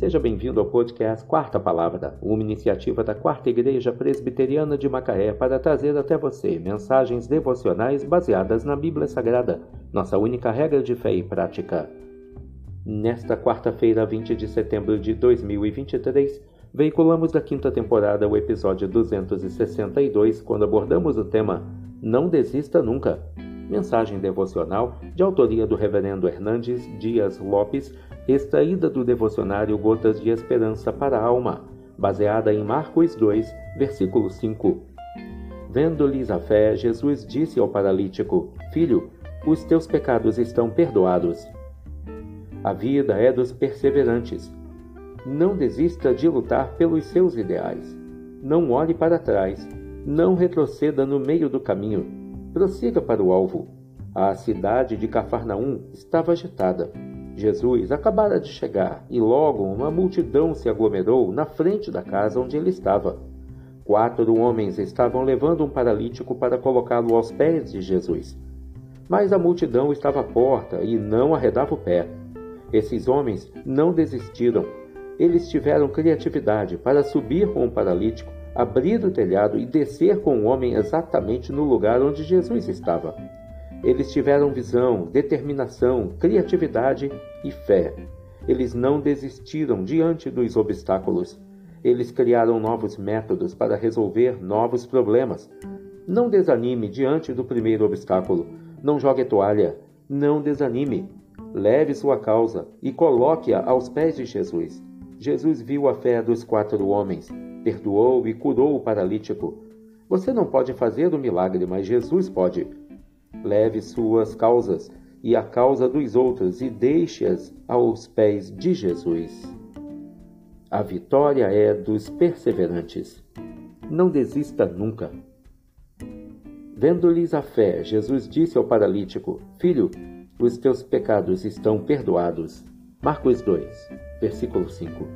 Seja bem-vindo ao podcast Quarta Palavra, uma iniciativa da Quarta Igreja Presbiteriana de Macaé para trazer até você mensagens devocionais baseadas na Bíblia Sagrada, nossa única regra de fé e prática. Nesta quarta-feira, 20 de setembro de 2023, veiculamos da quinta temporada o episódio 262, quando abordamos o tema Não Desista Nunca. Mensagem devocional de autoria do Reverendo Hernandes Dias Lopes, extraída do devocionário Gotas de Esperança para a Alma, baseada em Marcos 2, versículo 5. Vendo-lhes a fé, Jesus disse ao paralítico: Filho, os teus pecados estão perdoados. A vida é dos perseverantes. Não desista de lutar pelos seus ideais. Não olhe para trás. Não retroceda no meio do caminho. Prossiga para o alvo. A cidade de Cafarnaum estava agitada. Jesus acabara de chegar e logo uma multidão se aglomerou na frente da casa onde ele estava. Quatro homens estavam levando um paralítico para colocá-lo aos pés de Jesus. Mas a multidão estava à porta e não arredava o pé. Esses homens não desistiram. Eles tiveram criatividade para subir com o paralítico, abrir o telhado e descer com o homem exatamente no lugar onde Jesus estava. Eles tiveram visão, determinação, criatividade e fé. Eles não desistiram diante dos obstáculos. Eles criaram novos métodos para resolver novos problemas. Não desanime diante do primeiro obstáculo. Não jogue toalha. Não desanime. Leve sua causa e coloque-a aos pés de Jesus. Jesus viu a fé dos quatro homens, perdoou e curou o paralítico. Você não pode fazer o milagre, mas Jesus pode. Leve suas causas e a causa dos outros e deixe-as aos pés de Jesus. A vitória é dos perseverantes. Não desista nunca. Vendo-lhes a fé, Jesus disse ao paralítico: Filho, os teus pecados estão perdoados. Marcos 2, versículo 5.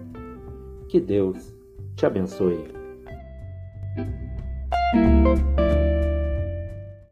Que Deus te abençoe.